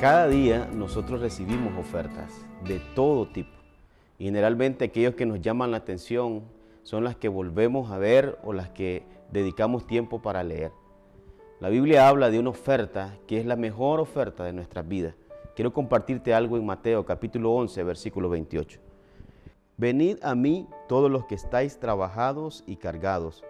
Cada día nosotros recibimos ofertas de todo tipo. Generalmente aquellos que nos llaman la atención son las que volvemos a ver o las que dedicamos tiempo para leer. La Biblia habla de una oferta que es la mejor oferta de nuestras vidas. Quiero compartirte algo en Mateo capítulo 11, versículo 28. Venid a mí todos los que estáis trabajados y cargados,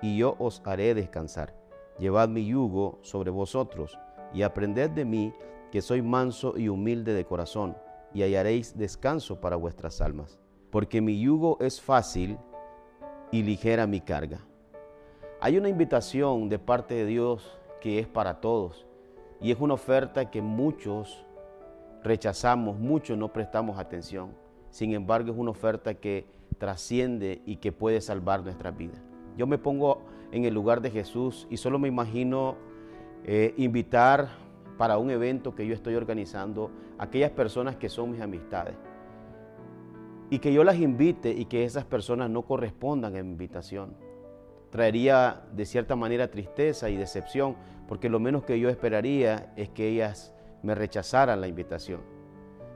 y yo os haré descansar. Llevad mi yugo sobre vosotros y aprended de mí, que soy manso y humilde de corazón, y hallaréis descanso para vuestras almas. Porque mi yugo es fácil y ligera mi carga. Hay una invitación de parte de Dios que es para todos, y es una oferta que muchos rechazamos, muchos no prestamos atención. Sin embargo, es una oferta que trasciende y que puede salvar nuestras vidas. Yo me pongo en el lugar de Jesús y solo me imagino eh, invitar para un evento que yo estoy organizando aquellas personas que son mis amistades. Y que yo las invite y que esas personas no correspondan a mi invitación. Traería de cierta manera tristeza y decepción, porque lo menos que yo esperaría es que ellas me rechazaran la invitación.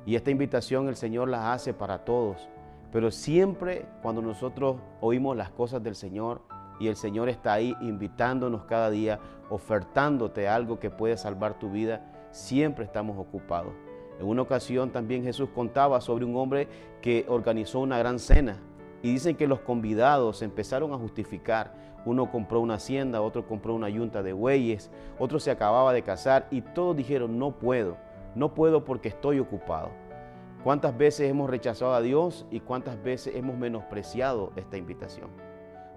Y esta invitación el Señor la hace para todos. Pero siempre cuando nosotros oímos las cosas del Señor y el Señor está ahí invitándonos cada día, ofertándote algo que puede salvar tu vida, siempre estamos ocupados. En una ocasión también Jesús contaba sobre un hombre que organizó una gran cena y dicen que los convidados empezaron a justificar. Uno compró una hacienda, otro compró una yunta de bueyes, otro se acababa de casar y todos dijeron, no puedo, no puedo porque estoy ocupado. ¿Cuántas veces hemos rechazado a Dios y cuántas veces hemos menospreciado esta invitación?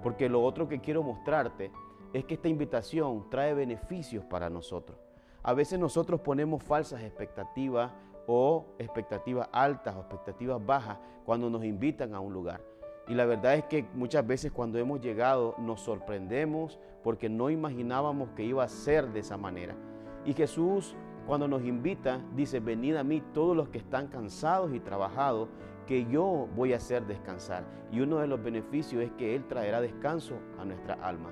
Porque lo otro que quiero mostrarte es que esta invitación trae beneficios para nosotros. A veces nosotros ponemos falsas expectativas o expectativas altas o expectativas bajas cuando nos invitan a un lugar. Y la verdad es que muchas veces cuando hemos llegado nos sorprendemos porque no imaginábamos que iba a ser de esa manera. Y Jesús cuando nos invita dice, venid a mí todos los que están cansados y trabajados, que yo voy a hacer descansar. Y uno de los beneficios es que Él traerá descanso a nuestra alma.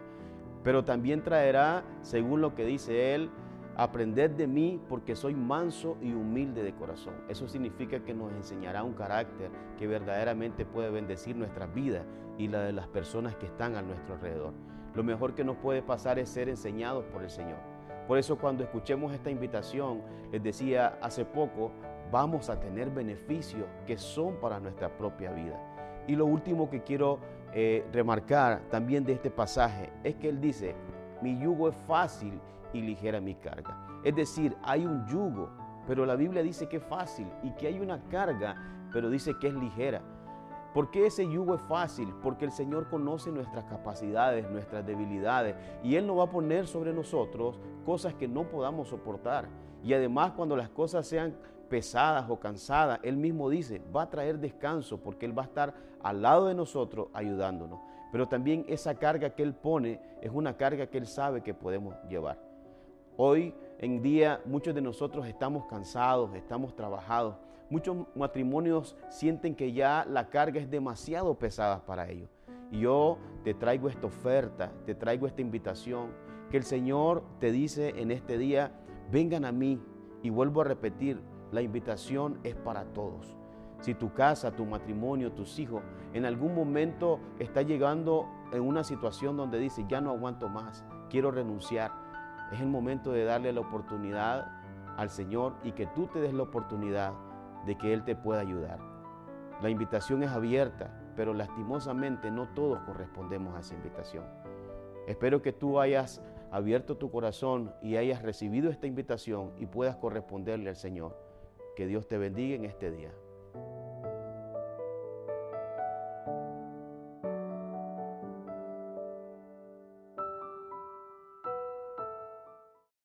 Pero también traerá, según lo que dice Él, Aprended de mí porque soy manso y humilde de corazón. Eso significa que nos enseñará un carácter que verdaderamente puede bendecir nuestra vida y la de las personas que están a nuestro alrededor. Lo mejor que nos puede pasar es ser enseñados por el Señor. Por eso cuando escuchemos esta invitación, les decía hace poco, vamos a tener beneficios que son para nuestra propia vida. Y lo último que quiero eh, remarcar también de este pasaje es que Él dice, mi yugo es fácil y ligera mi carga. Es decir, hay un yugo, pero la Biblia dice que es fácil y que hay una carga, pero dice que es ligera. ¿Por qué ese yugo es fácil? Porque el Señor conoce nuestras capacidades, nuestras debilidades, y Él no va a poner sobre nosotros cosas que no podamos soportar. Y además cuando las cosas sean pesadas o cansadas, Él mismo dice, va a traer descanso porque Él va a estar al lado de nosotros ayudándonos. Pero también esa carga que Él pone es una carga que Él sabe que podemos llevar. Hoy en día muchos de nosotros estamos cansados, estamos trabajados. Muchos matrimonios sienten que ya la carga es demasiado pesada para ellos. Y yo te traigo esta oferta, te traigo esta invitación, que el Señor te dice en este día, vengan a mí. Y vuelvo a repetir, la invitación es para todos. Si tu casa, tu matrimonio, tus hijos en algún momento está llegando en una situación donde dice, ya no aguanto más, quiero renunciar es el momento de darle la oportunidad al Señor y que tú te des la oportunidad de que Él te pueda ayudar. La invitación es abierta, pero lastimosamente no todos correspondemos a esa invitación. Espero que tú hayas abierto tu corazón y hayas recibido esta invitación y puedas corresponderle al Señor. Que Dios te bendiga en este día.